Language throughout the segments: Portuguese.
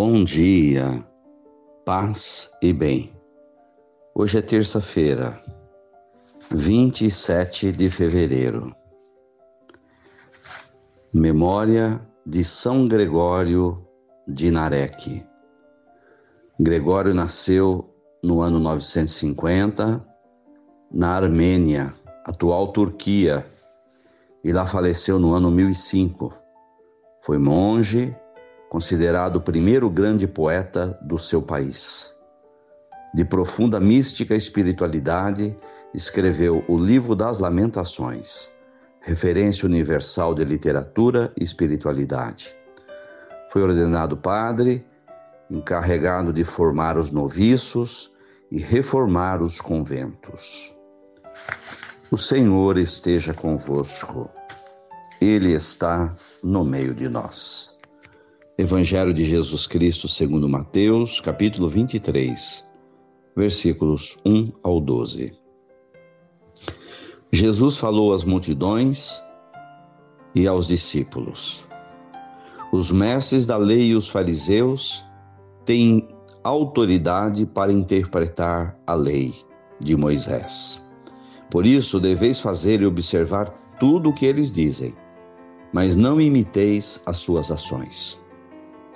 Bom dia, paz e bem. Hoje é terça-feira, 27 de fevereiro. Memória de São Gregório de Narek. Gregório nasceu no ano 950 na Armênia, atual Turquia, e lá faleceu no ano 1005. Foi monge considerado o primeiro grande poeta do seu país. De profunda mística espiritualidade, escreveu o Livro das Lamentações, referência universal de literatura e espiritualidade. Foi ordenado padre, encarregado de formar os noviços e reformar os conventos. O Senhor esteja convosco, Ele está no meio de nós. Evangelho de Jesus Cristo segundo Mateus, capítulo 23, versículos 1 ao 12. Jesus falou às multidões e aos discípulos. Os mestres da lei e os fariseus têm autoridade para interpretar a lei de Moisés. Por isso, deveis fazer e observar tudo o que eles dizem, mas não imiteis as suas ações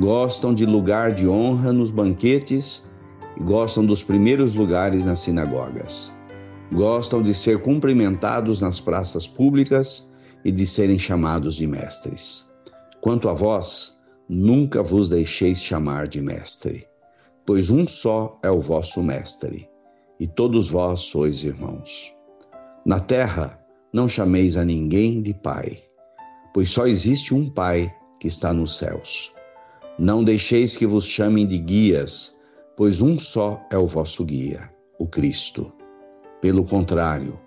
gostam de lugar de honra nos banquetes e gostam dos primeiros lugares nas sinagogas. Gostam de ser cumprimentados nas praças públicas e de serem chamados de mestres. Quanto a vós, nunca vos deixeis chamar de mestre, pois um só é o vosso mestre, e todos vós sois irmãos. Na terra, não chameis a ninguém de pai, pois só existe um pai que está nos céus. Não deixeis que vos chamem de guias, pois um só é o vosso guia, o Cristo. Pelo contrário,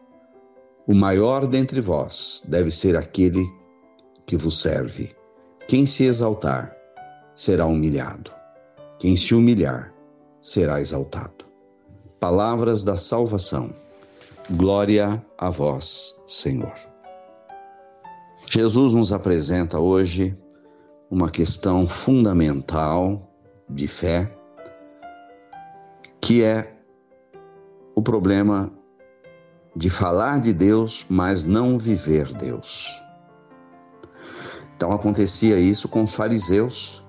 o maior dentre vós deve ser aquele que vos serve. Quem se exaltar será humilhado, quem se humilhar será exaltado. Palavras da salvação. Glória a vós, Senhor. Jesus nos apresenta hoje uma questão fundamental de fé, que é o problema de falar de Deus, mas não viver Deus. Então acontecia isso com os fariseus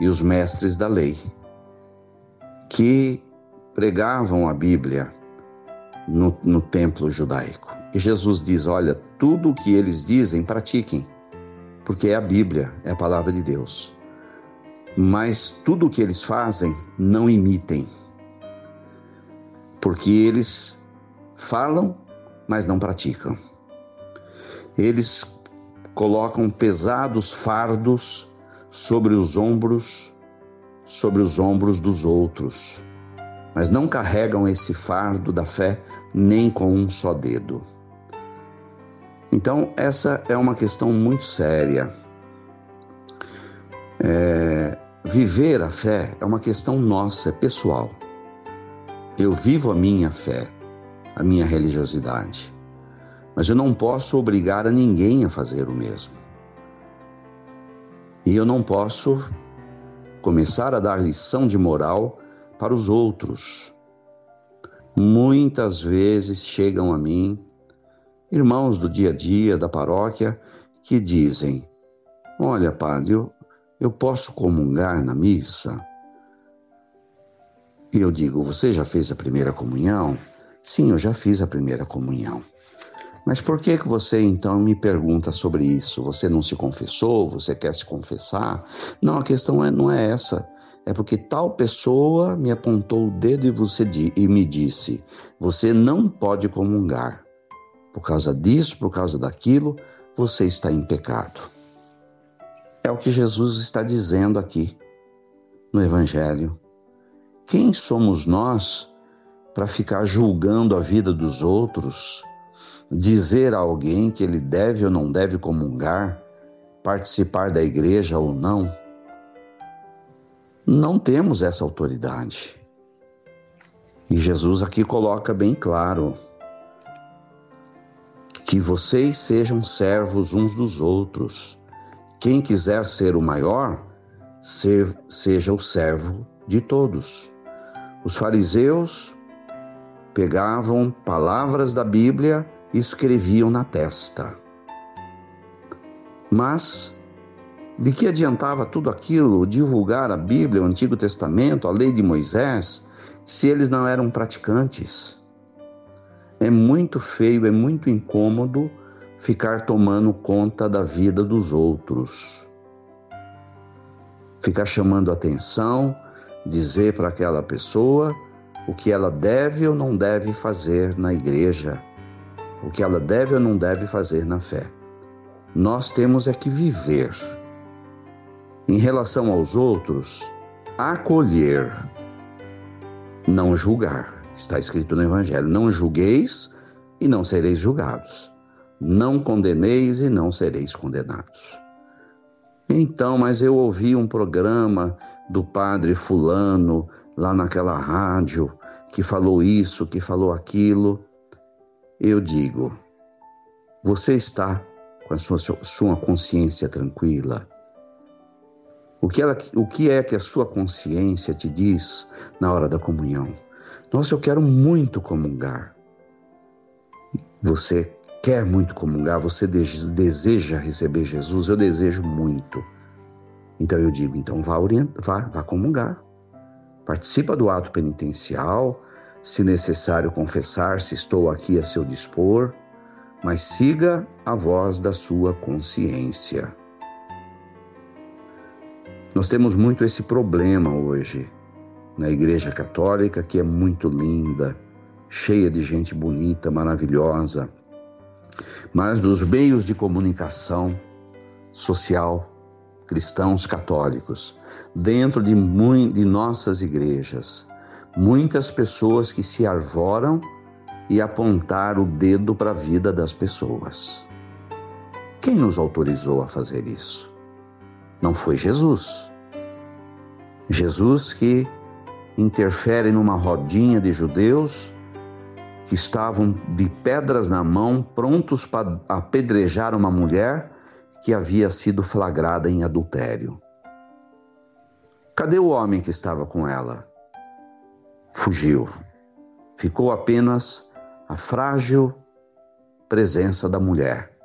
e os mestres da lei, que pregavam a Bíblia no, no templo judaico. E Jesus diz: Olha, tudo o que eles dizem, pratiquem porque é a Bíblia, é a palavra de Deus. Mas tudo o que eles fazem, não imitem. Porque eles falam, mas não praticam. Eles colocam pesados fardos sobre os ombros, sobre os ombros dos outros, mas não carregam esse fardo da fé nem com um só dedo. Então, essa é uma questão muito séria. É, viver a fé é uma questão nossa, é pessoal. Eu vivo a minha fé, a minha religiosidade, mas eu não posso obrigar a ninguém a fazer o mesmo. E eu não posso começar a dar lição de moral para os outros. Muitas vezes chegam a mim irmãos do dia a dia da paróquia que dizem: Olha, padre, eu, eu posso comungar na missa? E eu digo: Você já fez a primeira comunhão? Sim, eu já fiz a primeira comunhão. Mas por que, que você então me pergunta sobre isso? Você não se confessou? Você quer se confessar? Não, a questão é, não é essa. É porque tal pessoa me apontou o dedo e, você, e me disse: Você não pode comungar por causa disso, por causa daquilo, você está em pecado. É o que Jesus está dizendo aqui. no Evangelho. Quem somos nós para ficar julgando a vida dos outros, dizer a alguém que ele deve ou não deve comungar, participar da igreja ou não? Não temos essa autoridade. E Jesus aqui coloca bem claro que vocês sejam servos uns dos outros. Quem quiser ser o maior, seja o servo de todos. Os fariseus pegavam palavras da Bíblia e escreviam na testa. Mas de que adiantava tudo aquilo, divulgar a Bíblia, o Antigo Testamento, a lei de Moisés, se eles não eram praticantes? É muito feio, é muito incômodo ficar tomando conta da vida dos outros. Ficar chamando atenção, dizer para aquela pessoa o que ela deve ou não deve fazer na igreja, o que ela deve ou não deve fazer na fé. Nós temos é que viver. Em relação aos outros, acolher, não julgar. Está escrito no Evangelho: não julgueis e não sereis julgados. Não condeneis e não sereis condenados. Então, mas eu ouvi um programa do padre Fulano lá naquela rádio que falou isso, que falou aquilo. Eu digo, você está com a sua, sua consciência tranquila? O que, ela, o que é que a sua consciência te diz na hora da comunhão? Nossa, eu quero muito comungar. Você quer muito comungar, você deseja receber Jesus, eu desejo muito. Então eu digo, então vá, orientar, vá, vá comungar. Participa do ato penitencial, se necessário confessar, se estou aqui a seu dispor, mas siga a voz da sua consciência. Nós temos muito esse problema hoje na Igreja Católica, que é muito linda, cheia de gente bonita, maravilhosa, mas nos meios de comunicação social cristãos católicos, dentro de, de nossas igrejas, muitas pessoas que se arvoram e apontar o dedo para a vida das pessoas. Quem nos autorizou a fazer isso? Não foi Jesus. Jesus que interfere numa rodinha de judeus que estavam de pedras na mão, prontos para apedrejar uma mulher que havia sido flagrada em adultério. Cadê o homem que estava com ela? Fugiu. Ficou apenas a frágil presença da mulher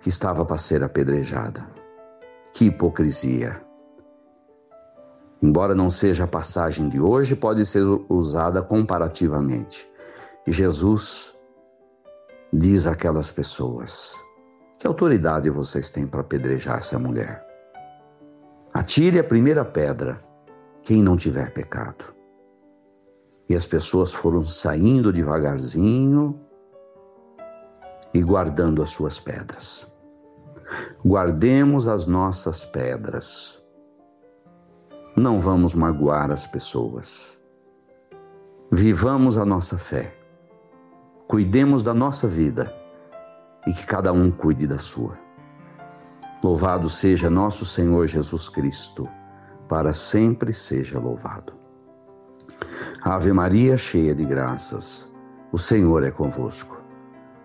que estava para ser apedrejada. Que hipocrisia! Embora não seja a passagem de hoje, pode ser usada comparativamente. E Jesus diz àquelas pessoas: Que autoridade vocês têm para apedrejar essa mulher? Atire a primeira pedra, quem não tiver pecado. E as pessoas foram saindo devagarzinho e guardando as suas pedras. Guardemos as nossas pedras não vamos magoar as pessoas. Vivamos a nossa fé. Cuidemos da nossa vida e que cada um cuide da sua. Louvado seja nosso Senhor Jesus Cristo, para sempre seja louvado. Ave Maria, cheia de graças, o Senhor é convosco.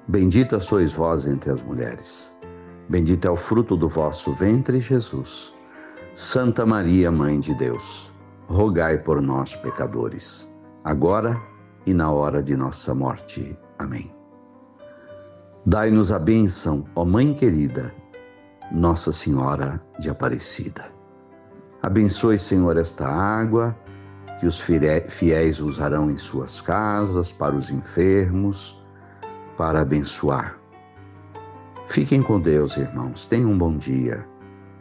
Bendita sois vós entre as mulheres. Bendito é o fruto do vosso ventre, Jesus. Santa Maria, Mãe de Deus, rogai por nós, pecadores, agora e na hora de nossa morte. Amém. Dai-nos a bênção, ó Mãe querida, Nossa Senhora de Aparecida. Abençoe, Senhor, esta água que os fiéis usarão em suas casas, para os enfermos, para abençoar. Fiquem com Deus, irmãos. Tenham um bom dia.